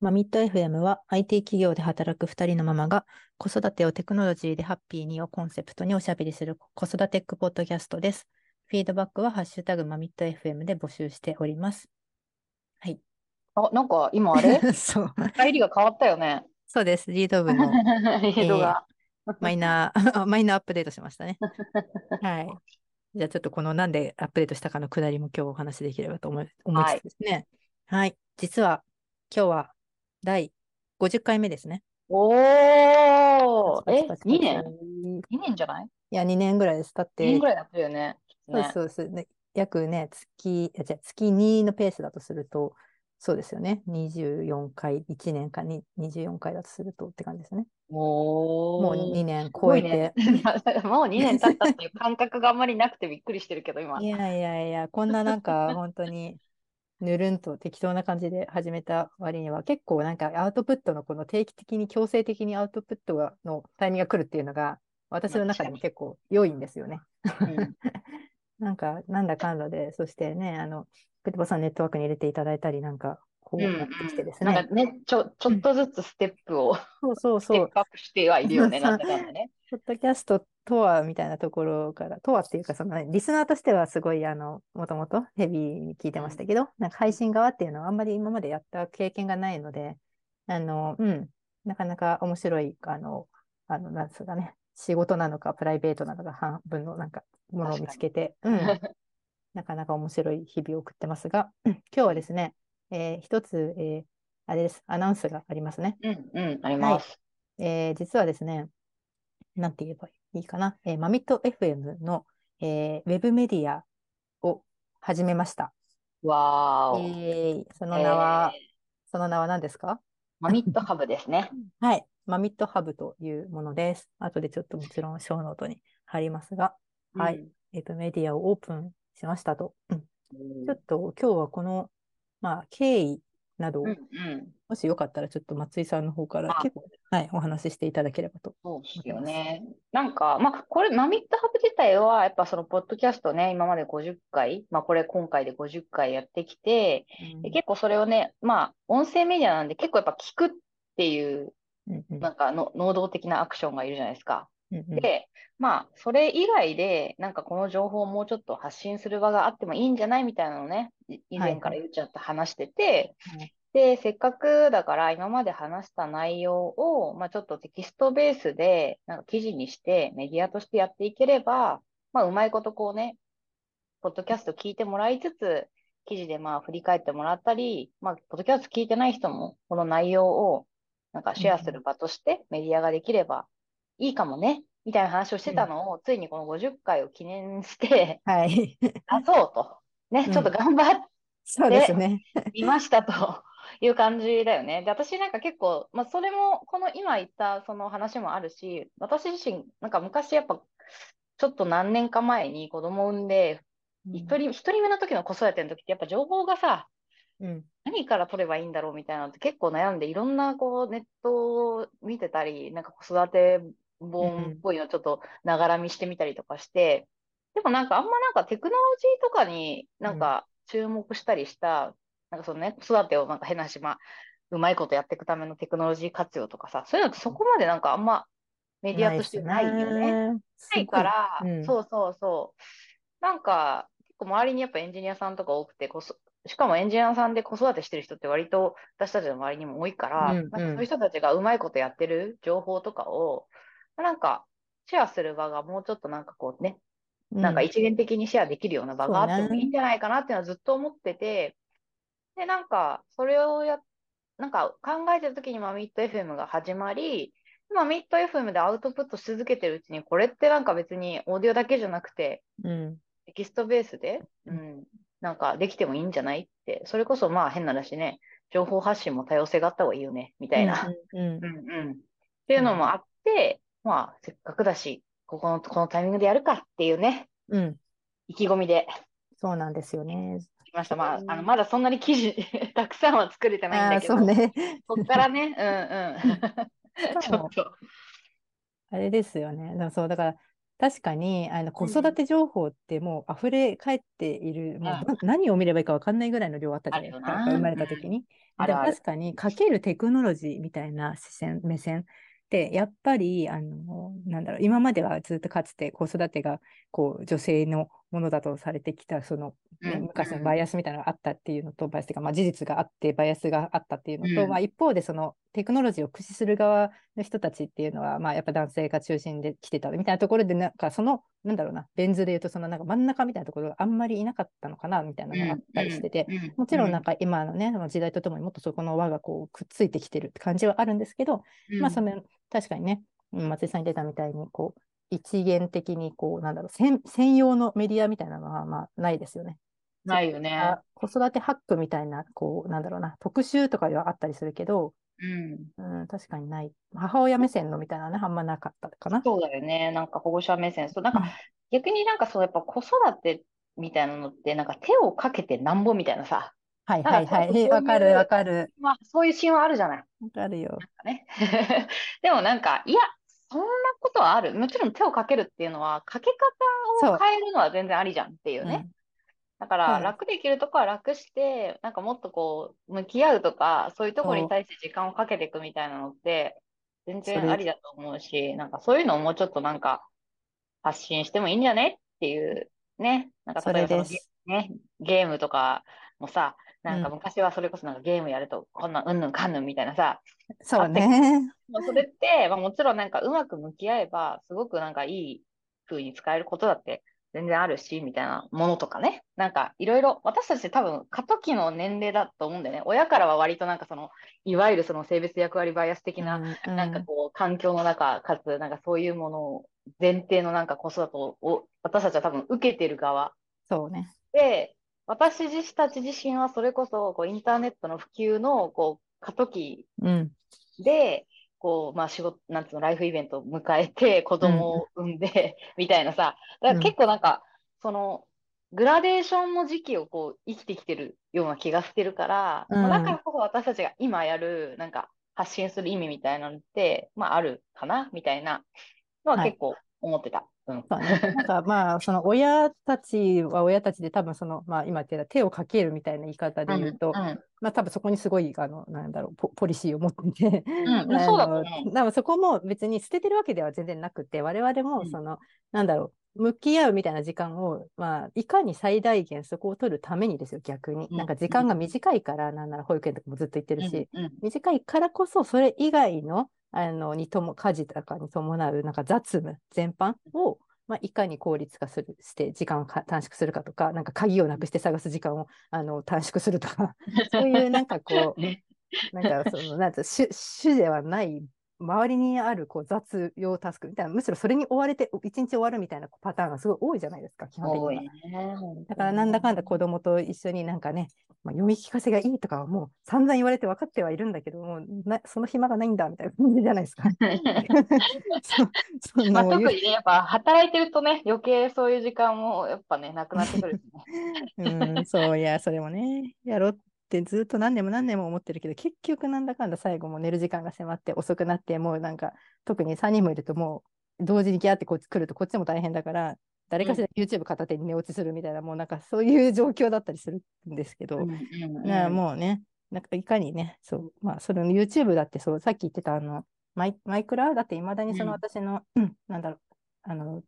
マミット FM は IT 企業で働く2人のママが子育てをテクノロジーでハッピーにをコンセプトにおしゃべりする子育てックポッドキャストです。フィードバックはハッシュタグマミット FM で募集しております。はい。あ、なんか今あれ？そう。入りが変わったよね。そうです。リード部の リードが。マイナー、マイナーアップデートしましたね。はい。じゃあちょっとこのなんでアップデートしたかのくだりも今日お話しできればと思い思いつつですね。はい。実は今日は第50回目ですね。おー、え、パチパチパチ2年？い ?2 年じゃない？や、2年ぐらいです。だっ ?2 年てぐ、らいやってるよね。そうねそうそう、ね、約ね、月、あじゃあ月2のペースだとすると、そうですよね。24回、1年間に24回だとするとって感じですね。おー。もう2年超えてね。もう2年経ったっていう感覚があんまりなくてびっくりしてるけど、今。いやいやいや、こんななんか本当にぬるんと適当な感じで始めた割には結構なんかアウトプットのこの定期的に強制的にアウトプットがのタイミングが来るっていうのが私の中でも結構良いんですよね。うん なんかなんだかんだで、そしてね、あの、ペトボさんネットワークに入れていただいたりなんかこううんやってきてですね。なんかね、ちょ、ちょっとずつステップを、そうそうステ。ップアップしてはいるよね、なんだかんだね。ポッドキャストとはみたいなところから、とはっていうか、その、ね、リスナーとしてはすごい、あの、もともとヘビーに聞いてましたけど、なんか配信側っていうのはあんまり今までやった経験がないので、あの、うん、なかなか面白い、あの、あの、なんですかね、仕事なのかプライベートなのか半分のなんかものを見つけて、うん、なかなか面白い日々を送ってますが、うん。今日はですね、えー一つ、えーあれです、アナウンスがありますね。うん、うん、あります。えー実はですね、なんて言えばいいかな、えーマミット FM の、えーウェブメディアを始めました。わーお。えーその名は、えーその名は何ですか？マミットハブですね。はい、マミットハブというものです。後でちょっともちろんショーノートに貼りますが、はいうん。ウェブメディアをオープンしましたと。ちょっと今日はこの、まあ、経緯などを、うんうん、もしよかったらちょっと松井さんの方からあ結構、はい、お話ししていただければと。そうですよね。なんか、まあ、これ、マミットハブ自体は、やっぱその、ポッドキャストね、今まで50回、まあ、これ今回で50回やってきて、で結構それをね、まあ、音声メディアなんで結構やっぱ聞くっていう、うんうんなんかの、能動的なアクションがいるじゃないですか。うんうん。で、まあ、それ以外で、なんかこの情報をもうちょっと発信する場があってもいいんじゃないみたいなのをね、い以前から言っちゃって話してて、はい。で、せっかくだから今まで話した内容を、まあちょっとテキストベースで、なんか記事にしてメディアとしてやっていければ、まあうまいことこうね、ポッドキャスト聞いてもらいつつ、記事でまあ振り返ってもらったり、まあ、ポッドキャスト聞いてない人も、この内容をなんかシェアする場としてメディアができればいいかもね、みたいな話をしてたのを、ついにこの50回を記念してはい。出そうと。ね、うんちょっと頑張っそうですね。いましたという感じだよね。で、私なんか結構、まあ、それも、この今言ったその話もあるし、私自身、なんか昔やっぱ、ちょっと何年か前に子供を産んで、一人、一人目の時の子育ての時ってやっぱ情報がさ、うん。何から取ればいいんだろうみたいなのって結構悩んで、いろんなこうネットを見てたり、なんか子育て本っぽいのちょっとながら見してみたりとかして、でもなんかあんまなんかテクノロジーとかになんか注目したりした、なんかそのね、子育てをなんか変なし、まあ、うまいことやっていくためのテクノロジー活用とかさ、そういうのってそこまでなんかあんまメディアとしてないよね。ね。ないから、うんそうそうそう。なんか、結構周りにやっぱエンジニアさんとか多くてこそ、しかもエンジニアさんで子育てしてる人って割と私たちの周りにも多いから、うんうんなんかそういう人たちがうまいことやってる情報とかを、なんかシェアする場がもうちょっとなんかこうね、なんか一元的にシェアできるような場があってもいいんじゃないかなっていうのはずっと思ってて、で、なんかそれをや、なんか考えてる時にマミット FM が始まり、今ミット FM でアウトプットし続けてるうちに、これってなんか別にオーディオだけじゃなくて、うん。テキストベースで、ううんん、なんかできてもいいんじゃないって、それこそまあ変な話ね、情報発信も多様性があった方がいいよね、みたいな、うんうん。うんうん。っていうのもあって、まあせっかくだし、ここの、このタイミングでやるかっていうね、うん。うん。意気込みでそうなんですよね。来ました。まあ、あの、まだそんなに記事 たくさんは作れてないんだけど、そうね。こっからね、うんうん。ちょっと、あれですよね。だそう、だから、確かにあの子育て情報ってもう溢れ返っている、もうな何を見ればいいか分かんないぐらいの量あったじゃないですか、生まれた時に。あるある確かにかけるテクノロジーみたいな視線目線でやっぱりあのなんだろう今まではずっとかつて子育てがこう女性のものだとされてきたその、ねうん昔のバイアスみたいなのがあったっていうのとバイアスというか、まあ、事実があってバイアスがあったっていうのと、うん。まあ、一方でそのテクノロジーを駆使する側の人たちっていうのは、まあ、やっぱ男性が中心で来てたみたいなところでなんかそのなんだろうなベン図で言うとそのなんか真ん中みたいなところがあんまりいなかったのかなみたいなのがあったりしてて、うん、もちろんなんか今のね、時代とともにもっとそこの輪がこうくっついてきてるって感じはあるんですけど、うん。まあその確かにね、うん松井さんに出たみたいにこう一元的にこうなんだろう専専用のメディアみたいなのはまあないですよね。ないよね。あ子育てハックみたいなこうなんだろうな特集とかではあったりするけど、うん。うん、確かにない母親目線のみたいなのはねあんまなかったかな。そうだよね。なんか保護者目線。そう、なんかうん逆になんかそう、やっぱ子育てみたいなのって、なんか手をかけてなんぼみたいなさ、はいはいはい。わかるわかる。まあそういうシーンはあるじゃない。わかるよ。なんかね。でもなんか、いや、そんなことはある？もちろん手をかけるっていうのは、かけ方を変えるのは全然ありじゃんっていうね。だからうん楽できるとこは楽して、なんかもっとこう、向き合うとか、そういうところに対して時間をかけていくみたいなのって、全然ありだと思うし、なんかそういうのをもうちょっとなんか発信してもいいんじゃね？っていうね。なんかそ例えば。ね、ゲームとかもさ、なんかうん昔はそれこそなんかゲームやるとこんなんうんぬんかんぬんみたいなさ、そうね。もうそれって、まあ、もちろんなんかうまく向き合えば、すごくなんかいい風に使えることだって全然あるし、みたいなものとかね。なんかいろいろ、私たち多分過渡期の年齢だと思うんだよね。親からは割となんかその、いわゆるその性別役割バイアス的な、うんなんかこう、環境の中、かつなんかそういうものを前提のなんか子育てを、私たちは多分受けてる側そうね。で、私自たち自身はそれこそこうインターネットの普及のこう過渡期うん。で、こう、まあ仕事、なんつうの、ライフイベントを迎えて、子供を産んで、みたいなさ、だから結構なんか、その、グラデーションの時期をこう、生きてきてるような気がしてるから、うん。まあだからこそ私たちが今やる、なんか、発信する意味みたいなのって、まああるかな、みたいなのははい。結構思ってた。うん。そうね、なんかまあその親たちは親たちで多分そのまあ今言ってた手をかけるみたいな言い方で言うと、うん、まあ多分そこにすごいあのなんだろうポポリシーを持っていて、うん。あそうだとの思う多分そこも別に捨ててるわけでは全然なくて我々うん。もその、なんだろう向き合うみたいな時間を、まあ、いかに最大限そこを取るためにですよ逆に、うんなんか時間が短いからなんなら保育園とかもずっと言ってるし、うんうん。短いからこそそれ以外のあのにとも家事とかに伴うなんか雑務全般を、まあ、いかに効率化するして時間をか短縮するかとかなんか鍵をなくして探す時間をあの短縮するとか。そういうなんかこう ね。なんかそのなんつう主主ではない周りにあるこう雑用タスクみたいなむしろそれに追われて一日終わるみたいなパターンがすごい多いじゃないですか基本的多には。いね。だからなんだかんだ子供と一緒になんかね、まあ、読み聞かせがいいとかはもう散々言われて分かってはいるんだけどもうなその暇がないんだみたいな感じじゃないですか。そそまあ、の特にね、やっぱ働いてるとね、余計そういう時間もやっぱね、なくなってくるしね。うん、そういやそれもねやろうってずっと何年も何年も思ってるけど結局なんだかんだ最後もう寝る時間が迫って遅くなってもうなんか特に3人もいるともう同時にギャーってこっち来るとこっちも大変だから誰かしら YouTube 片手に寝落ちするみたいな、もうなんかそういう状況だったりするんですけど、うんうんもうね、なんかいかにね、そう、まあ、それの YouTube だってそう、さっき言ってたあの、マイマイクラだっていまだにそのうん。私の、う んなんだろう、あの、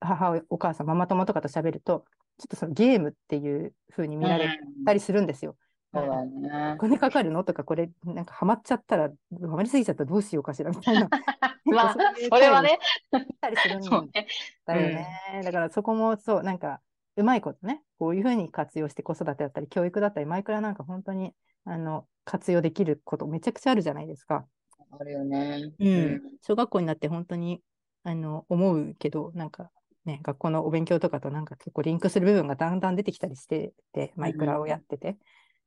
母親、お母さん、ママ友とかと喋ると、ちょっとそのゲームっていう風に見られうんたりするんですよ。そうだよねお。金かかるのとか、これ、なんかハマっちゃったら、ハマりすぎちゃったらどうしようかしらみたいな。まあそれはね、たりするん。だよね。だからそこもそう、なんか、うまいことね、こういうふうに活用して子育てだったり、教育だったり、マイクラなんか本当にあの活用できることめちゃくちゃあるじゃないですか。あるよね。うん小学校になって本当にあの思うけど、なんかね、学校のお勉強とかとなんか結構リンクする部分がだんだん出てきたりしてて、マイクラをやってて。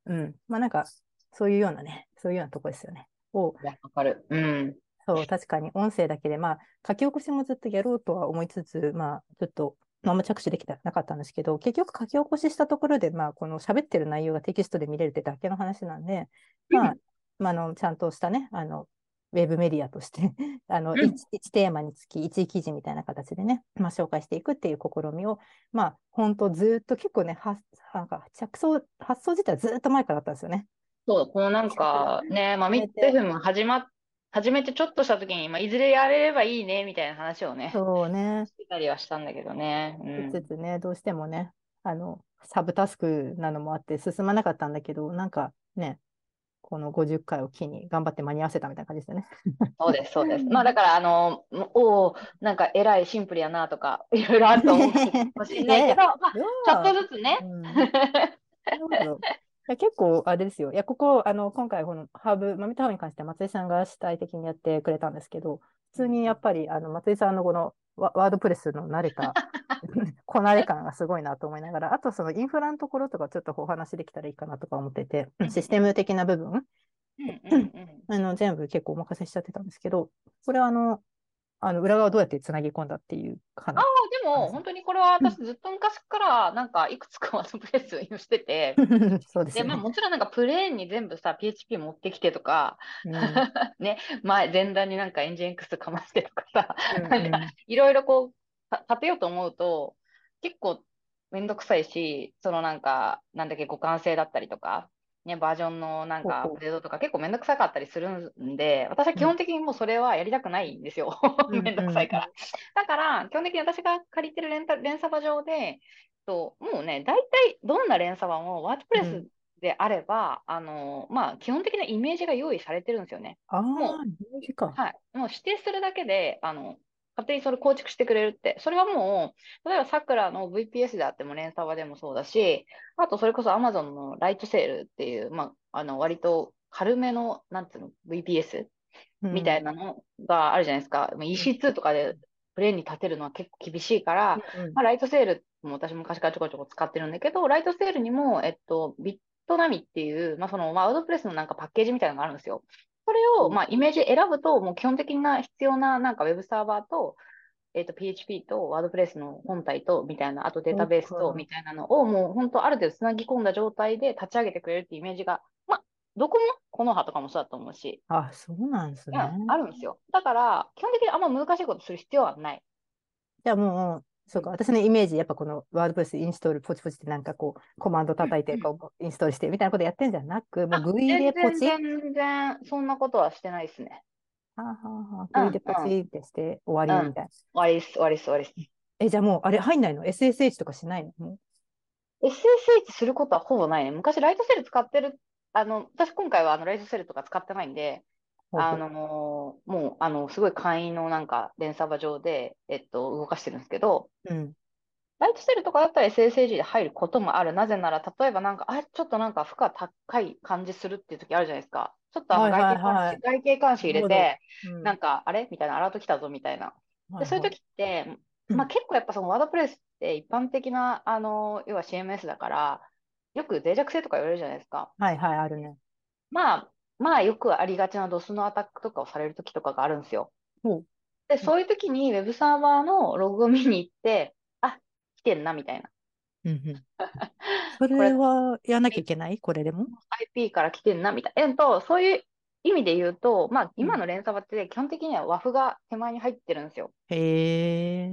うん。まあなんか、そういうようなね、そういうようなとこですよね。を、わかる。うん。そう、確かに音声だけで、まあ、書き起こしもずっとやろうとは思いつつ、まあ、ちょっと、まああんま着手できてなかったんですけど、結局書き起こししたところで、まあ、この喋ってる内容がテキストで見れるってだけの話なんで、まあ、まあ、あの、ちゃんとしたね、あの、ウェブメディアとして あの、うん 1, テーマにつき1記事みたいな形でね、まあ、紹介していくっていう試みを、まあ、本当ずっと結構ね、はなんか着想、発想自体はずっと前からあったんですよね。そう、このなんかね、まあ、ミッド FM 始まっ、始めてちょっとした時に、まあ、いずれやれればいいね、みたいな話をね、そうね。してたりはしたんだけどね。うん。つつね、どうしてもね、あの、サブタスクなのもあって進まなかったんだけど、なんかね、この50回を機に頑張って間に合わせたみたいな感じですよね。そうです、そうです。まあだから、あの、おお、なんか偉いシンプルやなとか、いろいろあると思うかもしれないけど、まあ、ちょっとずつね。うん結構あれですよ。いや、ここ、あの、今回、このハーブ、マミタハーブに関しては松井さんが主体的にやってくれたんですけど、普通にやっぱり、あの、松井さんのこのワワードプレスの慣れた、こなれ感がすごいなと思いながら、あとそのインフラのところとかちょっとお話できたらいいかなとか思ってて、システム的な部分。あの、全部結構お任せしちゃってたんですけど、これはあの、あの裏側どうやってつなぎ込んだっていう話。ああ、でも、本当にこれは私ずっと昔から、なんか、いくつかワードプレスをしてて、そうですよね。もちろんなんか、プレーンに全部さ、PHP 持ってきてとか、うん。ね、前、前段になんかエンジン X かましてとかさ、いろいろこう、た立てようと思うと、結構めんどくさいし、そのなんか、なんだっけ、互換性だったりとか、ね、バージョンのなんかアップデートとか結構めんどくさかったりするんで、私は基本的にもうそれはやりたくないんですよ。う ん めんどくさいから。だから、基本的に私が借りてるレンタ連鎖場上で、ともうね、大体どんな連鎖場もワードプレスであれば、あの、まあ、基本的なイメージが用意されてるんですよね。ああ、もうマジか。はい。もう指定するだけで、あの、勝手にそれ構築してくれるって。それはもう、例えばさくらの VPS であっても、連鎖場でもそうだし、あとそれこそ Amazon のライトセールっていう、まあ、あの、割と軽めの、なんていうの、VPS みたいな。なのがあるじゃないですか。まあ EC2 とかでプレーンに立てるのは結構厳しいから、うんうんまあ、ライトセールも私昔からちょこちょこ使ってるんだけど、ライトセールにも、えっと、ビットナミっていう、まあ、その、ワードプレスのなんかパッケージみたいなのがあるんですよ。それを、うんまあ、イメージ選ぶと、もう基本的な必要な、なんかウェブサーバーと、えっと、PHP と、ワードプレスの本体と、みたいな、あとデータベースと、みたいなのを、もう本当ある程度つなぎ込んだ状態で立ち上げてくれるっていうイメージが、まあ、どこも、この葉とかもそうだと思うし、あ、そうなんですうん、ね。あるんですよ。だから、基本的にあんま難しいことする必要はない。じゃあもう、そうか、私のイメージ、やっぱこのワードプレスインストールポチポチってなんかこう、コマンド叩いてこうインストールしてみたいなことやってんじゃなく、もう GUI でポチ？全然、そんなことはしてないですね。はあはあはあ GUI でポチってして終わりみたいな。終わりです、終わりです、終わりです。え、じゃあもう、あれ入んないの ?SSH とかしないの？も SSH することはほぼないね。昔、ライトセル使ってる、あの、私今回はあのライトセルとか使ってないんで、うあのもう、あの、すごい簡易のなんか連鎖場上で、えっと、動かしてるんですけど、うん。ライトセルとかだったら SSH で入ることもある。なぜなら、例えばなんか、あ、ちょっとなんか負荷高い感じするっていう時あるじゃないですか。ちょっとあのはいはい外形監視、はい外形監視入れて、うんなんか、あれ？みたいな、アラート来たぞみたいな。で、そういう時って、うんまあ、結構やっぱそのワードプレスって一般的な、あの、要は CMS だから、よく脆弱性とか言われるじゃないですか。はいはい、あるね。まあ、まあよくありがちな DOS のアタックとかをされる時とかがあるんですよ。ほうで、そういう時に Web サーバーのログを見に行って、あ、来てんなみたいな。うんうん。それはやらなきゃいけない？これでも？IP から来てんなみたいな。えっと、そういう意味で言うと、まあ今の連鎖場って基本的には WAF が手前に入ってるんですよ。へえ。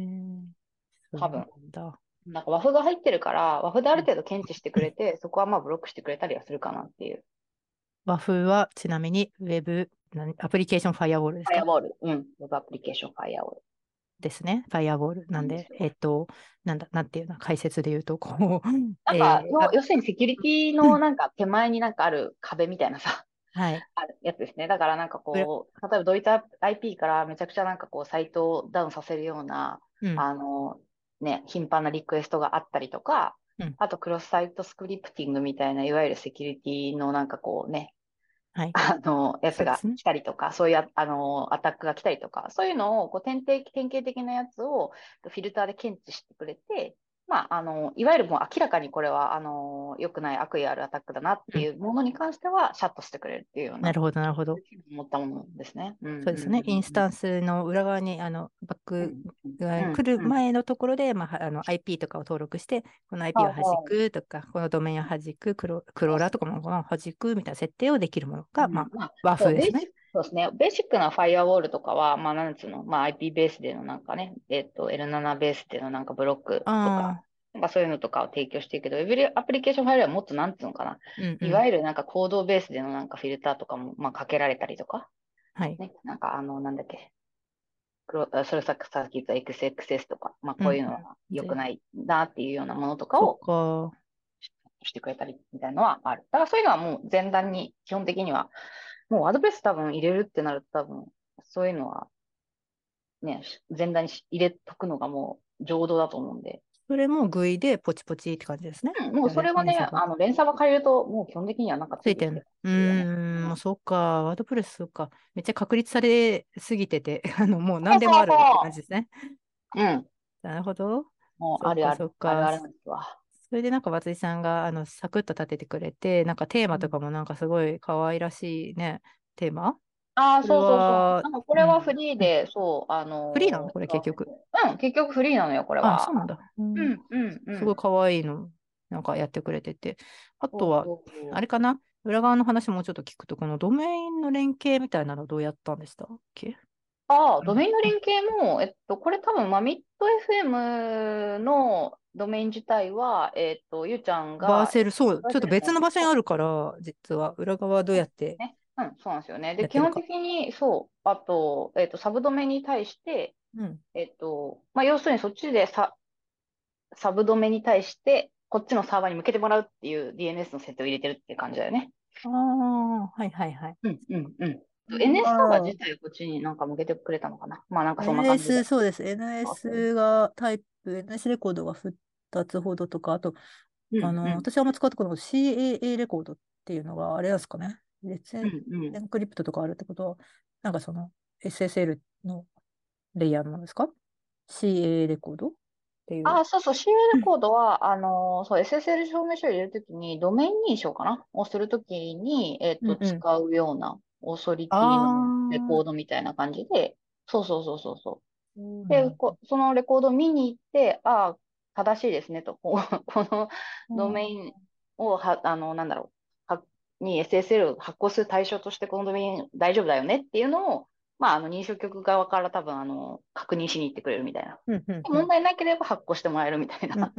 多分なんだ。なんか WAF が入ってるから、WAF である程度検知してくれて、そこはまあブロックしてくれたりはするかなっていう。和風はちなみに Web 何アプリケーションファイアウォールですか？ファイアウォール。うん。Web アプリケーションファイアウォール。ですね。ファイアウォール。なんで、うんえっと、なんだ、なんていうの、解説で言うと、こう、なんか、えー要するにセキュリティのなんか手前になんかある壁みたいなさ、はい。あるやつですね。だからなんかこう、例えばドイツ IP からめちゃくちゃなんかこう、サイトをダウンさせるような、うん。あの、ね、頻繁なリクエストがあったりとか、うんあとクロスサイトスクリプティングみたいな、いわゆるセキュリティのなんかこうね、はい。あの、やつが来たりとか、そういうあ、あの、アタックが来たりとか、そういうのを、こう、典型、典型的なやつを、フィルターで検知してくれて、まあ、あの、いわゆるもう明らかにこれは、あの、良くない悪意あるアタックだなっていうものに関しては、シャットしてくれるっていうような、なるほど、なるほど。思ったものですね。うんそうですね。インスタンススの裏側に、あの、バックが来るうん前のところで、まあ、あの IP とかを登録して、この IP を弾くとか、このドメインを弾く、クロクローラーとかもこの弾くみたいな設定をできるものが、まあ、まあ、和風ですね。そうですね。ベーシックなファイアウォールとかは、まあ、なんつうの、まあ、IP ベースでのなんかね、えっと、L7 ベースでのなんかブロックとか、あなんかそういうのとかを提供していくけど、ウェブアプリケーションファイルはもっとなんつうのかな？あ、うんうんいわゆるなんかコードベースでのなんかフィルターとかも、まあ、かけられたりとか、はい。ね、なんかあの、なんだっけ？それさっきさっき言った XXS とか、まあ、こういうのは良くないなっていうようなものとかを。してくれたりみたいなのはある。だからそういうのはもう前段に基本的には、もうワードプレス多分入れるってなると多分、そういうのは、ね、前段に入れとくのがもう浄土だと思うんで。それも GUI でポチポチって感じですね。うん、もうそれはね、連鎖があの、連鎖が借りると、もう基本的にはなんかついてる。うん、もうそうか。ワードプレス、そうか。めっちゃ確立されすぎてて、あの、もう何でもあるって感じですね。うん。なるほど。もうあるある。そっかあるあるわ。それでなんか松井さんがあのサクッと立ててくれて、なんかテーマとかもなんかすごい可愛らしいね、テーマ？ああ、そうそうそう。はなんかこれはうんフリーで、そう、あのーフリーなの？これ結局。うん、結局フリーなのよ、これは。あ、そうなんだ。うんうん、うん、うん。すごい可愛いの、なんかやってくれてて。あとは、あれかな？裏側の話もうちょっと聞くと、このドメインの連携みたいなのどうやったんでしたっけ？ああ、ドメインの連携も、えっと、これ多分、まあ、ミッド FM のドメイン自体は、えっと、ゆうちゃんが、バーセル、そう、ちょっと別の場所にあるから、実は裏側どうやって？ねうん、そうなんですよね。で、基本的に、そう、あと、えっと、サブドメに対して、うん。えっと、まあ、要するにそっちでサ、サブドメに対して、こっちのサーバーに向けてもらうっていう DNS の設定を入れてるっていう感じだよね。ああ、はいはいはい。うん、うん、うん。うん NS サーバー自体をこっちになんか向けてくれたのかな。まあなんかそんな感じで NS、。そうです。NS がタイプ、NS レコードが2つほどとか、あと、うんあの、私はあんま使ったことない CAA レコードっていうのがあれなんですかね。列うエん、うクリプトとかあるってことは、なんかその SSL のレイヤーなんですか ?CAA レコードっていう。あ、そうそう、CA レコードは、あのーそう、SSL 証明書を入れるときに、ドメイン認証かな？をするときに、えっと、うんうん使うような、オーソリティのレコードみたいな感じで、そうそうそうそうそう。うんで、こそのレコードを見に行って、ああ、正しいですねと、このドメインをは、あの、なんだろう、はに SSL を発行する対象として、このドメイン大丈夫だよねっていうのを、まあ、あの認証局側から多分あの確認しに行ってくれるみたいな。問題なければ発行してもらえるみたいな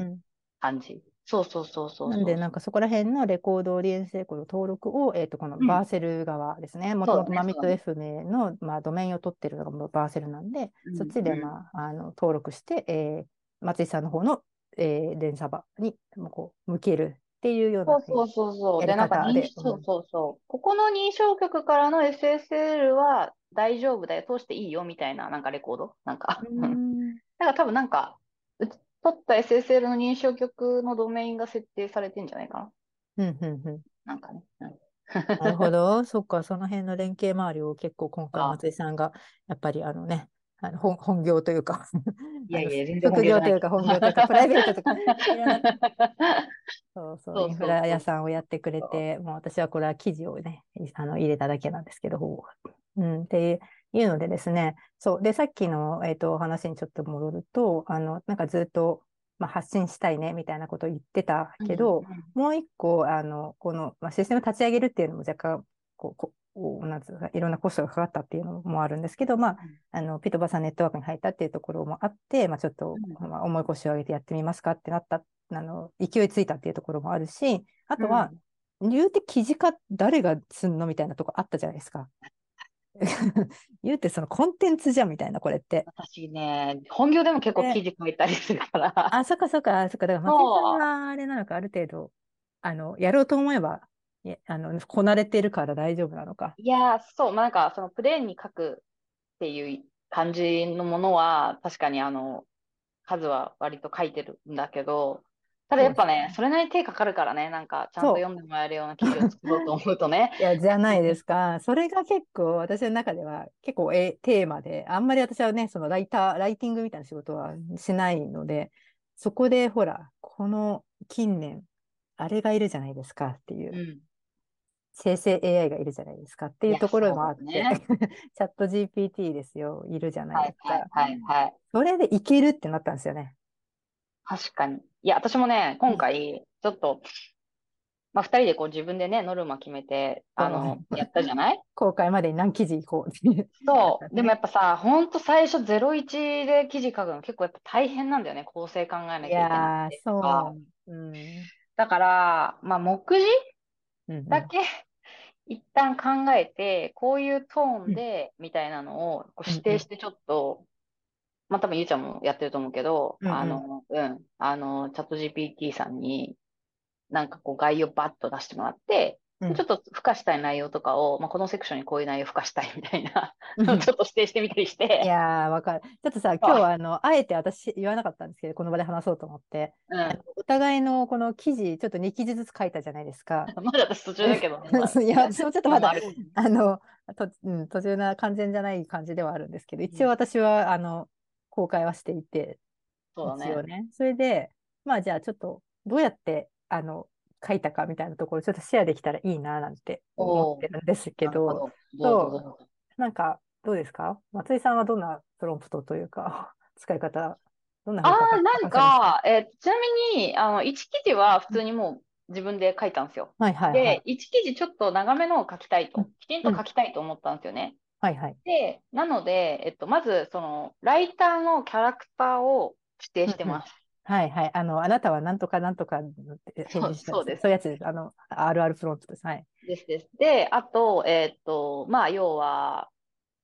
感じ。そうそうそうそう。なんで、なんかそこら辺のレコード、DNS レコード登録を、えっと、このうんバーセル側ですね。もともとマミット F 名の、まあ、ドメインを取ってるのがバーセルなんで、うんそっちで、うんまあ、あの登録して、えー松井さんの方の、えー、連鎖場にこう向けるっていうような、そうそうそうそう。やで、なんかそうそうそう。ここの認証局からの SSL は大丈夫だよ、通していいよみたいな、なんかレコードなんか。うーん だから多分なんか、う取った SSL の認証局のドメインが設定されてんじゃないかな。うんうんうん。なんかね。うん。なるほど。そっか、その辺の連携周りを結構今回あ松井さんが、やっぱりあのね、あの本本業というか、いやいや、全然副業というか本業というか、プライベートとか、そうそう、インフラ屋さんをやってくれて、もう私はこれは記事をね、いあの入れただけなんですけど、うん、っていうのでですね、そう、で、さっきの、えっと、お話にちょっと戻ると、あの、なんかずっと、まあ、発信したいね、みたいなことを言ってたけど、もう一個、あの、この、まあ、システム立ち上げるっていうのも若干、こう、こうなんつうか、いろんなコストがかかったっていうのもあるんですけど、まあ、あの、ピトバさんネットワークに入ったっていうところもあって、まあ、ちょっと、まあ、重い腰を上げてやってみますかってなった、あの、勢いついたっていうところもあるし、あとは、言うて記事化誰がすんのみたいなとこあったじゃないですか。言うてそのコンテンツじゃんみたいな、これって。私ね、本業でも結構記事書いたりするから。あ、そっかそっか、そっか。だから松井さんはあれなのか、ある程度、あの、やろうと思えば、あの、こなれてるから大丈夫なのか。いやー、そう、まあ、なんか、そのプレーンに書くっていう感じのものは、確かにあの、数は割と書いてるんだけど、ただやっぱね、それなりに手かかるからね、なんか、ちゃんと読んでもらえるような記事を作ろうと思うとね。いや、じゃないですか。それが結構、私の中では結構えテーマで、あんまり私はね、そのライター、ライティングみたいな仕事はしないので、そこでほら、この近年、あれがいるじゃないですかっていうう、ん。生成 AI がいるじゃないですかっていうところもあって、ね チャット GPT ですよ、いるじゃないはいですか。はいはいはい。それでいけるってなったんですよね。確かに。いや、私もね、今回、ちょっと、まあ、二人でこう自分でね、ノルマ決めて、あの、やったじゃない？公開までに何記事いこうっていう。そう。でもやっぱさ、ほんと最初01で記事書くの結構やっぱ大変なんだよね。構成考えなきゃいいけなやーくてとか。そう。うん。だから、まあ、目次うんうんだけ一旦考えて、こういうトーンで、みたいなのをこう指定してちょっと、まあ多分ゆうちゃんもやってると思うけど、うんうんあの、うん、あの、チャット GPT さんに、なんかこう概要バッと出してもらって、うんちょっと付加したい内容とかを、まあ、このセクションにこういう内容付加したいみたいな、うん。ちょっと指定してみたりしいて、やー、わかる。ちょっとさ、今日はあの、あえて私言わなかったんですけど、この場で話そうと思って、うん。お互いのこの記事、ちょっと2記事ずつ書いたじゃないですか。まだ私途中だけど いや、私もちょっとまだあの、と、うん、途中な完全じゃない感じではあるんですけど、一応私は、あの、公開はしていて、そうだね。ね。それで、まあじゃあちょっと、どうやって、あの、書いたかみたいなところ、ちょっとシェアできたらいいな、なんて思ってるんですけど、ど。どうなんか、どうですか？松井さんはどんなプロンプトというか、使い方、どんなああ、なん書かか、えーちなみに、あの、1記事は普通にもう自分で書いたんですよ。はいはいはいで、。1記事ちょっと長めのを書きたいとうん、きちんと書きたいと思ったんですよね。はいはい。で、なので、えっと、まず、その、ライターのキャラクターを指定してます。はいはい。あの、あなたはなんとかなんとかって返事そうですそういうやつです。あの、RR プロンプトです。はい。ですです。で、あと、えっと、まあ、要は、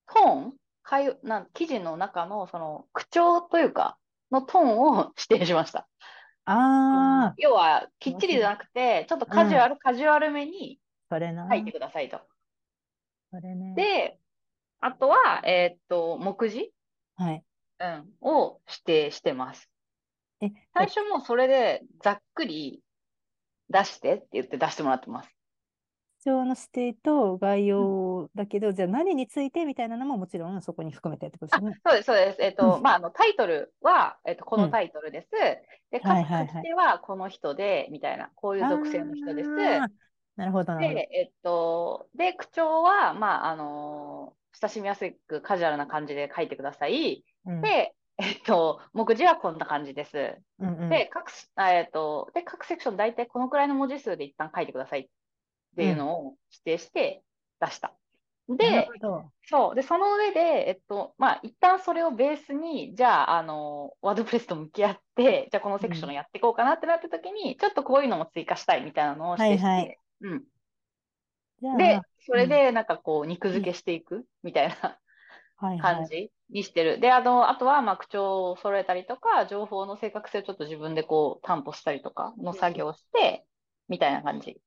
トーン？かゆなん記事の中の、その、口調というか、のトーンを指定しました。ああ、要は、きっちりじゃなくて、ちょっとカジュアル、カジュアルめにそれな。書いてくださいと。それね。で、あとは、えーっと、目次、はい。うん、を指定してます。え、最初もうそれでざっくり出してって言って出してもらってます。必要の指定と概要だけど、じゃあ何についてみたいなのももちろんそこに含めてってことですよね。そうです、そうです。えーっと、うんまあ、あの、タイトルは、えーっと、こうんのタイトルです。で、はいはいはい書き手はこの人で、みたいな、こういう属性の人です。なるほど、なるほど。で、えっと、で、口調は、まあ、あの親しみやすくカジュアルな感じで書いてください。うんで、えっと、目次はこんな感じです。うんうんで、各えっと、で、各セクション大体このくらいの文字数で一旦書いてくださいっていうのを指定して出した。なるで。そう。で、その上で、えっと、まあ、一旦それをベースに、じゃあ、あの、ワードプレスと向き合って、じゃあこのセクションやっていこうかなってなった時に、ちょっとこういうのも追加したいみたいなのをして、はいはいうん。で、それで、なんかこう、肉付けしていくみたいな。感じにしてる。で、あの、あとは、まあ、口調を揃えたりとか、情報の正確性をちょっと自分でこう、担保したりとかの作業をして、みたいな感じ。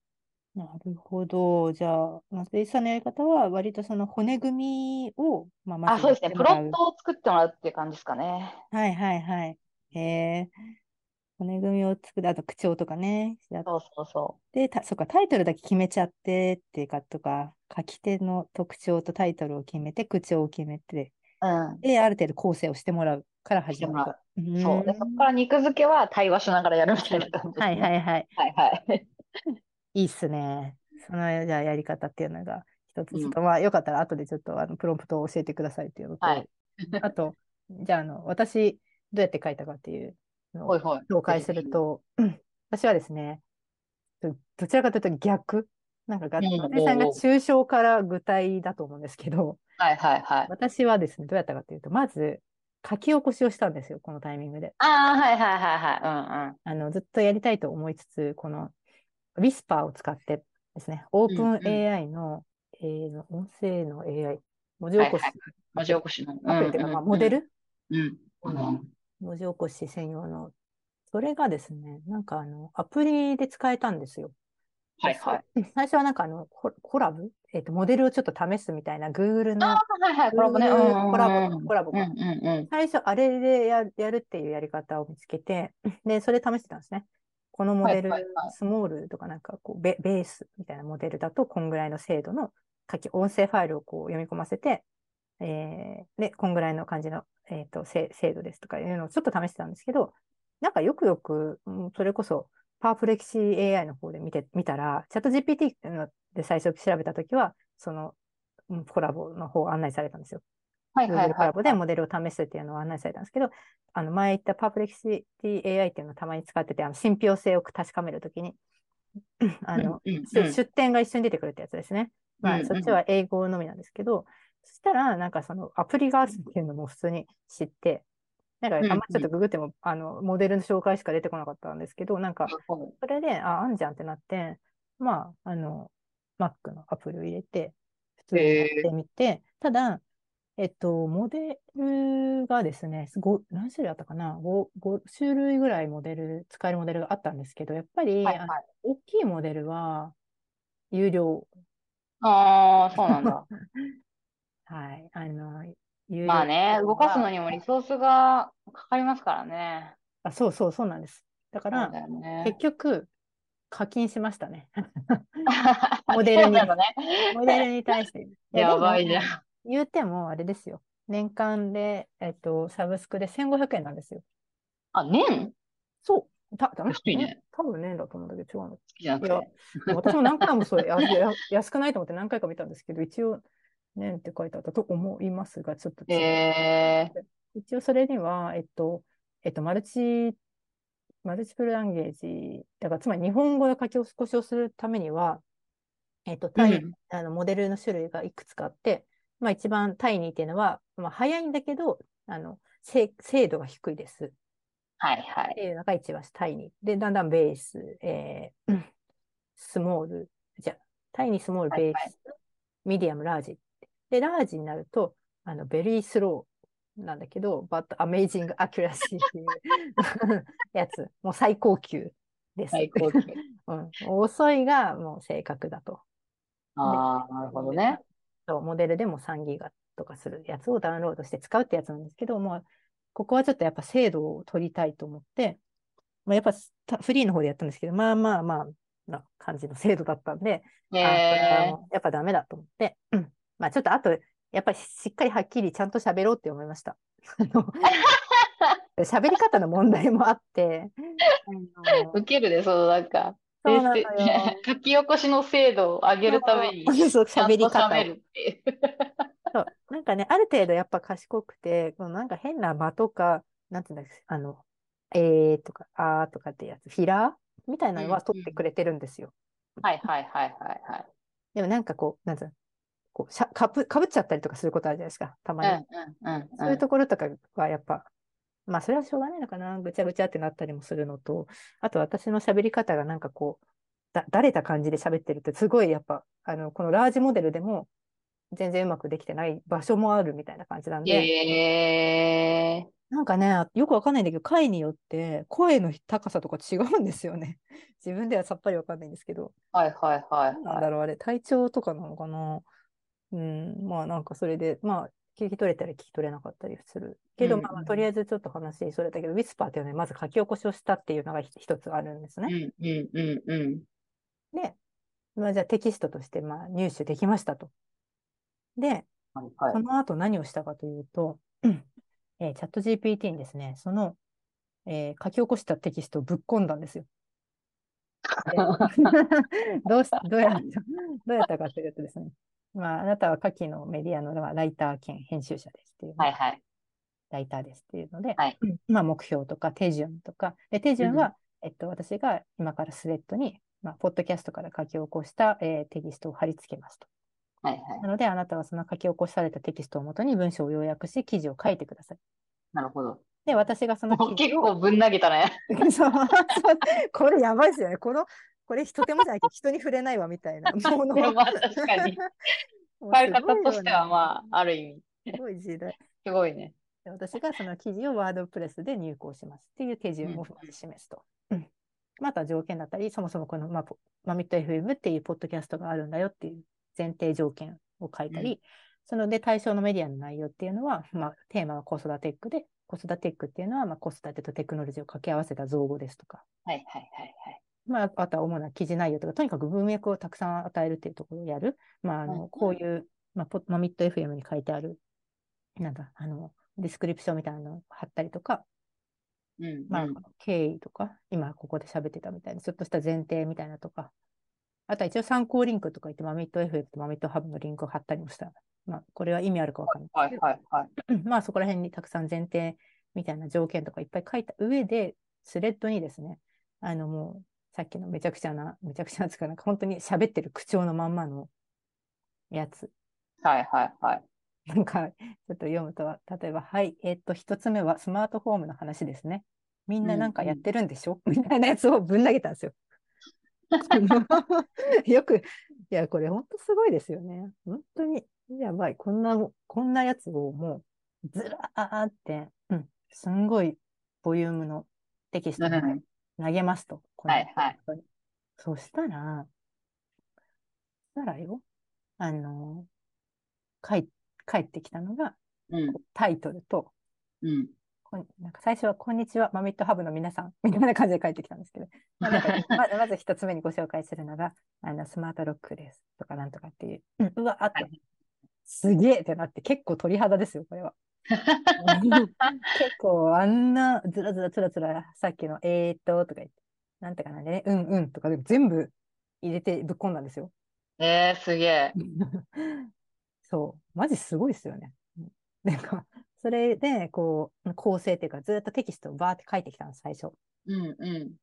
なるほど。じゃあ、松井さんのやり方は、割とその骨組みを、まあ、まあ、ずそうですね。プロットを作ってもらうっていう感じですかね。はいはいはい。へえ。骨組みを作る、あと口調とかね。そうそうそて、た、そっか、タイトルだけ決めちゃってっていうか、とか、書き手の特徴とタイトルを決めて、口調を決めて、う。うん。で、ある程度構成をしてもらうから始まるそう。で、そこから肉付けは対話しながらやるみたいな感じですはね。いはいはい。はいはい。いいっすね。そのじゃあやり方っていうのが一つ、うんちょっとまあよかったら後でちょっとあのプロンプトを教えてくださいっていうのと、はいあと、じゃああの私どうやって書いたかっていうのをほいほい。紹介すると、うん私はですね、どどちらかというと逆。なんかが、うん松井さんが抽象から具体だと思うんですけど、はいはいはい。私はですね、どうやったかというと、まず書き起こしをしたんですよ、このタイミングで。ああ、はいはいはいはい。あのずっとやりたいと思いつつ、この Whisper を使ってですね、んうん OpenAI の、えー音声の AI、文字起こし、はい文字起こしの。アプリというか、まあ、モデル、うん。うん。文字起こし専用の、それがですね、なんかあの、アプリで使えたんですよ。はいはい。最初はなんかあの、ココラボ？えっ、と、モデルをちょっと試すみたいな Google のはいはい。コラボね。コラボうんコラボかうんうんうん。最初、あれでやるやるっていうやり方を見つけて、で、それ試してたんですね。このモデル、スモールとかなんかこうベ、ベースみたいなモデルだと、こんぐらいの精度の書き、音声ファイルをこう読み込ませて、えーで、こんぐらいの感じの、えー、と精精度ですとかいうのをちょっと試してたんですけど、なんかよくよく、うんそれこそ、パープレキシ AI の方で見てみたら、チャット GPT で最初調べたときは、その、うんコラボの方を案内されたんですよ。はいはいはいラボでモデルを試すっていうのを案内されたんですけど、あの前言ったパープレキシティ AI っていうのをたまに使ってて、あの信憑性を確かめるときに、あの、うんうん出出典が一緒に出てくるってやつですね。まあ、うんうんそっちは英語のみなんですけど、そしたら、なんかそのアプリがあるっていうのも普通に知って、なんかあんまりちょっとググっても、あの、モデルの紹介しか出てこなかったんですけど、なんか、それで、あ、あんじゃんってなって、まあ、あの、Mac のアプリを入れて、普通にやってみて、ただ、えっと、モデルがですね、ご何種類あったかな？5, 5種類ぐらいモデル、使えるモデルがあったんですけど、やっぱり、はいはい。大きいモデルは有料。ああ、そうなんだ。はい。あの、有料まあね、動かすのに。にもリソースがかかりますからね。あ、そうそう、そうなんです。だから、ね。結局、課金しましたね。モデルにね。モデルに対して。やばいじゃん言うても、あれですよ。年間で、えっと、サブスクで1500円なんですよ。あ、年？そう。た、た安いね。多分年だと思うんだけど、違うの。いやて。私も何回もそれ安くないと思って何回か見たんですけど、一応、年って書いてあったと思いますが、ちょっと違うえ一応それには、えっと、えっと、マルチ、マルチプルランゲージ、だからつまり日本語の書き起こしをするためには、えっと、タイ、うんあのモデルの種類がいくつかあって、まあ一番タイニーっていうのは、まあ早いんだけど、あの、精精度が低いです。ー、はいはい。っていうのが一番タイニー。で、だんだんベース、えーうんスモール、じゃあタイニー、スモール、はいはいベース、medium、large。で、 large になると、あの、 very slow なんだけど、 but、amazing、accuracy っていう やつ、もう最高級です。最高級。うん、遅いがもう正確だと。ああ、なるほどね。そうモデルでも3ギガとかするやつをダウンロードして使うってやつなんですけど、もうここはちょっとやっぱ精度を取りたいと思って、まあ、やっぱたフリーの方でやったんですけど、まあまあまあな感じの精度だったんで、えもうやっぱダメだと思って、うんまあちょっとあと、やっぱりしっかりはっきりちゃんと喋ろうって思いました。喋り方の問題もあって、あのー、受けるで、そのなんか、そうなのよ 書き起こしの精度を上げるために、そう喋り方。そうなんかね、ある程度やっぱ賢くて、このなんか変な間とか、なんていうんだっけ、あの、えーとか、あーとかってやつ、フィラーみたいなのは取ってくれてるんですよ。はいはいはいはいはい。でもなんかこう、なんつうの、こうしゃかぶかぶっちゃったりとかすることあるじゃないですか、たまに。うんうんうんそういうところとかはやっぱ、まあそれはしょうがないのかな、ぐちゃぐちゃってなったりもするのと、あと私の喋り方がなんかこう、だだれた感じで喋ってるって、すごいやっぱ、あの、このラージモデルでも全然うまくできてない場所もあるみたいな感じなんで、えー、なんかね、よくわかんないんだけど、回によって声の高さとか違うんですよね。自分ではさっぱりわかんないんですけど、はいはいはいはい。なんだろう、あれ、体調とかなのかな。うん、まあなんかそれで、まあ、聞き取れたり聞き取れなかったりする。けど、うんまあまあ、とりあえずちょっと話それたけど、ウィスパーっていうのはね、まず書き起こしをしたっていうのがひ一つあるんですうんね。うんうんうん。で、まあ、じゃあテキストとしてまあ入手できましたと。で、はいはいそ。の後何をしたかというと、うんえーチャット GPT にですね、その、えー書き起こしたテキストをぶっ込んだんですよ。で どうしどうやったどうやったかというとですね、まあ、あなたは下記のメディアのまあライター兼編集者ですっていうね、はいはい。ライターですっていうので、はいうんまあ、目標とか手順とか、で手順は、えっと、私が今からスレッドに、まあ、ポッドキャストから書き起こした、えーテキストを貼り付けますと。はいはい。なので、あなたはその書き起こされたテキストをもとに文章を要約し、記事を書いてください。なるほど。で、私がその結構ぶん投げたね。そうそうこれやばいですよね。この、これ一手間じゃないけど人に触れないわみたいな もの。まあ確かに。もう使い方としてはあ、まあ、ある意味、すごい時代。すごいね。で私がその記事をワードプレスで入稿しますっていう手順をうん示すと。うんまた条件だったり、そもそもこの、まあ、ポマミット FM っていうポッドキャストがあるんだよっていう前提条件を書いたり、うそので対象のメディアの内容っていうのは、まあ、テーマは子育てテックで、子育てテックっていうのは、まあ、子育てとテクノロジーを掛け合わせた造語ですとか、はいはいはいはい。まあ、あとは主な記事内容とか、とにかく文脈をたくさん与えるっていうところをやる。まあ、あの、こういう、まあ、 momit FM に書いてある、なんだ、あの、ディスクリプションみたいなのを貼ったりとか、うんまあうん、経緯とか、今ここで喋ってたみたいな、ちょっとした前提みたいなとか、あとは一応参考リンクとか言って、マミット FM とマミットハブのリンクを貼ったりもした。まあ、これは意味あるかわかんないはいはいはい。う んまあ、そこら辺にたくさん前提みたいな条件とかいっぱい書いた上で、スレッドにですね、あのもう、さっきのめちゃくちゃな、めちゃくちゃなつかなんか本当に喋ってる口調のまんまのやつ。はいはいはい。なんか、ちょっと読むと、例えば、はい、えっと、一つ目はスマートフォームの話ですね。みんななんかやってるんでしょ、みたいなやつをぶん投げたんですよ。よく、いや、これ本当すごいですよね。本当にやばい。こんな、こんなやつをもうずらーって、うん、すんごいボリュームのテキストにうん投げますと。はいはい。そしたら、そしたらよ、あの、帰帰ってきたのがうん。タイトルと、うん。こんなんか最初は、こんにちは、マミットハブの皆さん、みたいな感じで帰ってきたんですけど、まずまず一つ目にご紹介するのが、あのスマートロックですとかなんとかっていう、うんうわーって、すげえってなって、結構鳥肌ですよ、これは。結構あんなずらずらつらつら、さっきのえーっととか言って、なんとかなんでね、うんうんとかで全部入れてぶっ込んだんですよ。えー、すげえ。そう、マジすごいですよね。なんか、それで、こう、構成っていうか、ずっとテキストをバーって書いてきたんです、最初。うんう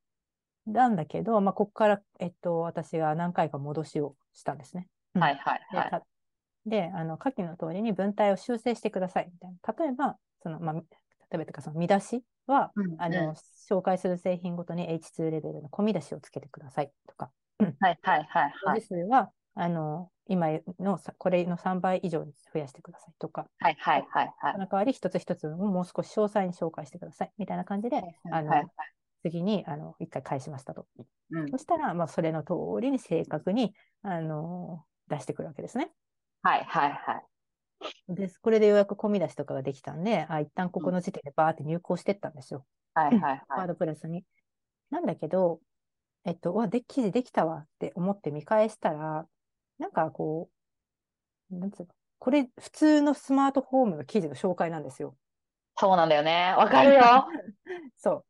ん。なんだけど、まあ、ここから、えっと、私が何回か戻しをしたんですね。うんはいはいはい。であの、下記の通りに文体を修正してください、みたいな。例えば、その、まあ、例えばとか、その見出しは、うんあの、紹介する製品ごとに H2 レベルの込み出しをつけてくださいとか、はいはいはいはい。数は、あの、今のさこれの3倍以上に増やしてくださいとか、はいはいはいはいそ。の代わり一つ一つをもう少し詳細に紹介してくださいみたいな感じで、あの、はいはい次にあの一回返しましたと。うんそしたら、まあ、それの通りに正確にあの出してくるわけですね。はいはいはい。で、これでようやく込み出しとかができたんで、あ、一旦ここの時点でバーって入稿してったんですよ。はいはいはい。ワードプレスに。なんだけど、えっと、わ、で、記事できたわって思って見返したら、なんかこう、なんつうの、これ普通のスマートフォームの記事の紹介なんですよ。そうなんだよね。わかるよ。そう。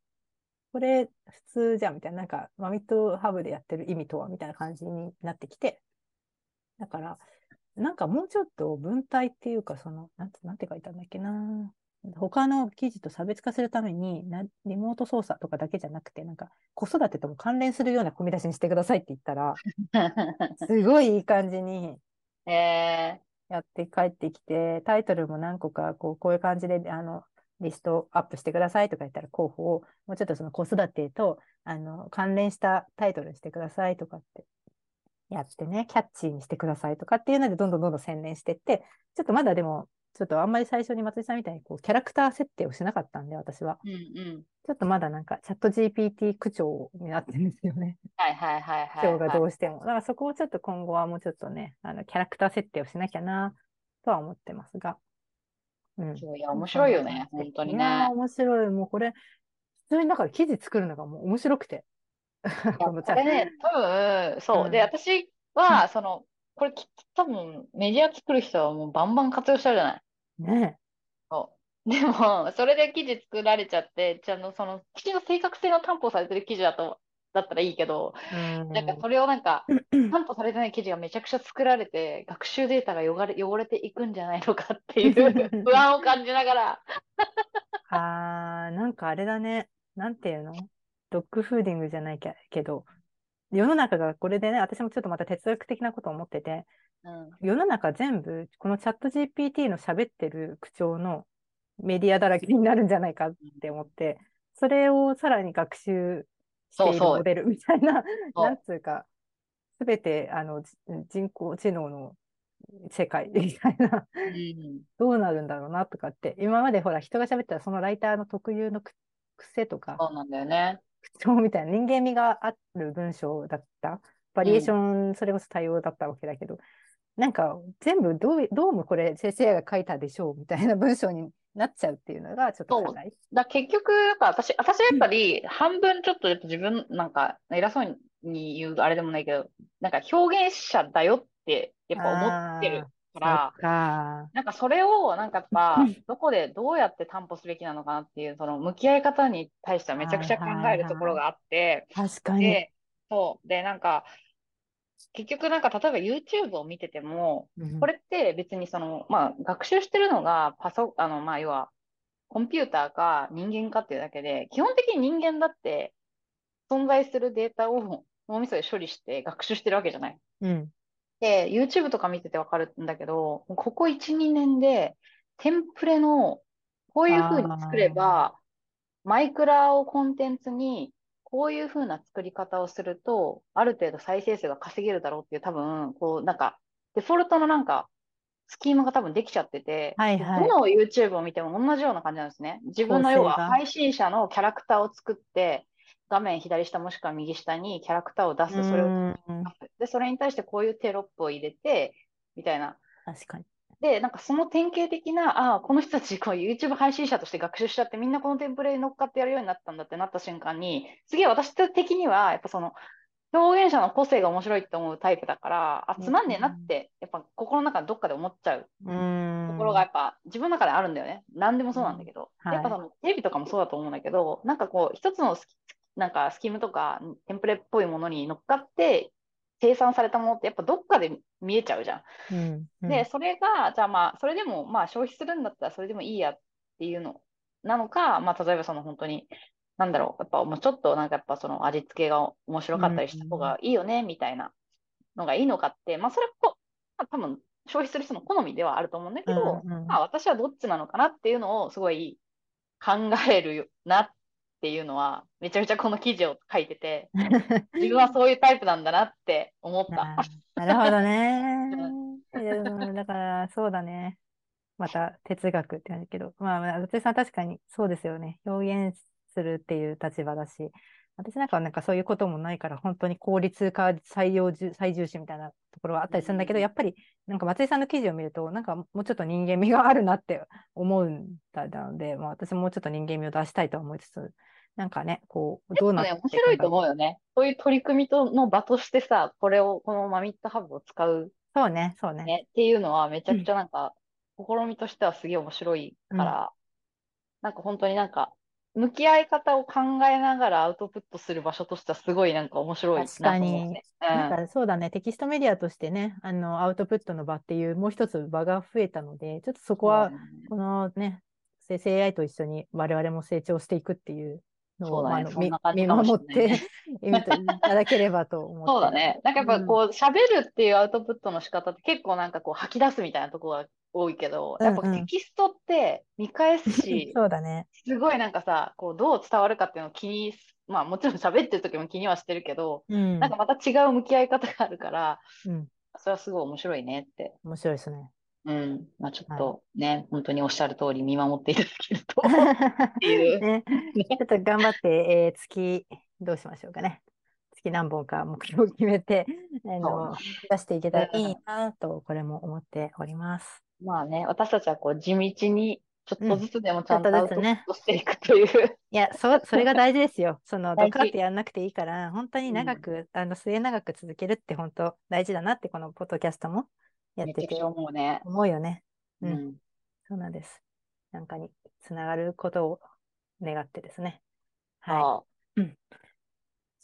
これ普通じゃんみたいな、なんかマミットハブでやってる意味とはみたいな感じになってきて、だから、なんかもうちょっと文体っていうか、その、なんて、なんて書いたんだっけな。他の記事と差別化するためにな、リモート操作とかだけじゃなくて、なんか子育てとも関連するような込み出しにしてくださいって言ったら、すごいいい感じにえやって帰ってきて、タイトルも何個かこうこういう感じであのリストアップしてくださいとか言ったら候補をもうちょっとその子育てとあの関連したタイトルにしてくださいとかってやってね、キャッチーにしてくださいとかっていうのでどんどんどんどん洗練してって、ちょっとまだでも、ちょっとあんまり最初に松井さんみたいにこうキャラクター設定をしなかったんで、私は。ー、うんうん。ちょっとまだなんかチャット GPT 口調になってるんですよね。はいはいはいはい。口調がどうしても。だからそこをちょっと今後はもうちょっとね、あのキャラクター設定をしなきゃなとは思ってますが。うん。そういや、面白いよね。本当にいやーね。面白い。もうこれ、普通にだから記事作るのがもう面白くて。これね、多分、そうう。んで、私は、その、これきっと多分、メディア作る人はもうバンバン活用しちゃうじゃない？ねそう。でも、それで記事作られちゃって、ちゃんとその、記事の正確性の担保されてる記事だと、だったらいいけど、うん。なんかそれをなんか、担保されてない記事がめちゃくちゃ作られて、学習データが汚れ、汚れていくんじゃないのかっていう 不安を感じながら、あー、なんかあれだね。なんていうの？ドッグフーディングじゃないけけど、世の中がこれでね、私もちょっとまた哲学的なことを思ってて、うん、世の中全部、このチャット GPT の喋ってる口調のメディアだらけになるんじゃないかって思って、それをさらに学習しているそうそう。モデルみたいな、そう。なんつうか、すべてあのじ人工知能の世界みたいな、うん、どうなるんだろうなとかって、今までほら人が喋ったらそのライターの特有のく癖とかそうなんだよね。口調みたいな。人間味がある文章だった。バリエーション、それこそ多様だったわけだけど、なんか全部どうどうもこれ先生が書いたでしょうみたいな文章になっちゃうっていうのがちょっと。だ結局、やっぱ私、私はやっぱり半分ちょっとやっぱ自分なんか偉そうに言うあれでもないけど、なんか表現者だよってやっぱ思ってるかそら。なんかそれをなんかやっぱうんどこでどうやって担保すべきなのかなっていうその向き合い方に対してはめちゃくちゃ考えるところがあって、確かに。で、そう。で、なんか、結局なんか例えば YouTube を見てても、うんこれって別にその、まあ学習してるのがパソ、あの、まあ要は、コンピューターか人間かっていうだけで、基本的に人間だって、存在するデータを脳みそで処理して学習してるわけじゃない。うん。で、YouTube とか見ててわかるんだけど、ここ1、2年で、テンプレの、こういう風に作れば、マイクラをコンテンツに、こういう風な作り方をすると、ある程度再生数が稼げるだろうっていう、多分、こう、なんか、デフォルトのなんか、スキームが多分できちゃってて、はいはい。どの YouTube を見ても同じような感じなんですね。自分の要は配信者のキャラクターを作って、画面左下もしくは右下にキャラクターを出す。それをうんで、それに対してこういうテロップを入れて、みたいな。確かに。で、なんかその典型的な、ああ、この人たちこう YouTube 配信者として学習しちゃって、みんなこのテンプレに乗っかってやるようになったんだってなった瞬間に、すげえ私的には、やっぱその、表現者の個性が面白いって思うタイプだから、あ、つまんねえなって、やっぱ心の中でどっかで思っちゃううん。ところがやっぱ自分の中であるんだよね。何でもそうなんだけど。うんはいやっぱそのテレビとかもそうだと思うんだけど、なんかこう、一つのスキなんかスキームとかテンプレっぽいものに乗っかって生産されたものってやっぱどっかで見えちゃうじゃん。うん。うんで、それが、じゃあまあ、それでもまあ消費するんだったらそれでもいいやっていうのなのか、まあ例えばその本当に、なんだろう、やっぱもうちょっとなんかやっぱその味付けが面白かったりした方がいいよね、みたいなのがいいのかって、まあそれこ、まあ多分消費する人の好みではあると思うんだけど、うんうんまあ私はどっちなのかなっていうのをすごい考えるなっていうのは、めちゃめちゃこの記事を書いてて、自分はそういうタイプなんだなって思った。ななるほどね。うんだから、そうだね。また哲学って感じだけど、まあ、まあ私さん確かにそうですよね。表現するっていう立場だし、私なんかはなんかそういうこともないから、本当に効率化採用重最重視みたいなところはあったりするんだけど、うんやっぱりなんか松井さんの記事を見ると、なんかもうちょっと人間味があるなって思うんだので、まあ私ももうちょっと人間味を出したいとは思いつつ、なんかね、こう、どうなってね、面白いと思うよね。そういう取り組みとの場としてさ、これを、このマミットハブを使うそうね、そうね。ねっていうのはめちゃくちゃなんか、試みとしてはすげえ面白いから、なんか本当になんか、向き合い方を考えながらアウトプットする場所としてはすごいなんか面白いなと確かにね。なんうんかそうだね、テキストメディアとしてね、あの、アウトプットの場っていう、もう一つ場が増えたので、ちょっとそこは、このね、生成 AI と一緒に我々も成長していくっていうのを、そうだねまあ見見守っ ていただければと思って。そうだね。なんかやっぱこう、喋るっていうアウトプットの仕方って結構なんかこう吐き出すみたいなところが多いけど、やっぱテキストって見返すし、そうだね。すごいなんかさ、こうどう伝わるかっていうのを気にす、まあもちろん喋ってる時も気にはしてるけど、うん。なんかまた違う向き合い方があるから、うん。それはすごい面白いねって。面白いですね。うん。まあちょっとね、本当におっしゃる通り見守っていただけると。ね、ちょっと頑張って、えー月、どうしましょうかね。月何本か目標を決めて、あの、出していけたらいいなと、これも思っております。まあね、私たちはこう地道にちょっとずつでもちゃんとアウトプしていくという。いや、そ、それが大事ですよ。その、ドカってやんなくていいから、本当に長く、あの、末長く続けるって本当大事だなって、このポッドキャストもやっててめちゃく思うね。思うよね。ううんん。そうなんです。なんかにつながることを願ってですね。はそい。じ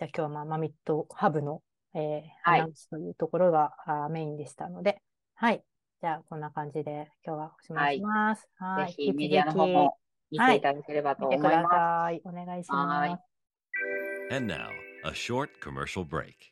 ゃあ今日はまあマミットハブの、えーはいアナウンスというところが、あーメインでしたので、はい。じゃあこんな感じで今日はおしまいします。う。はい。ぜひメディアの方も見ていただければと思います。さい。お願いしはいます。And now, a short commercial break.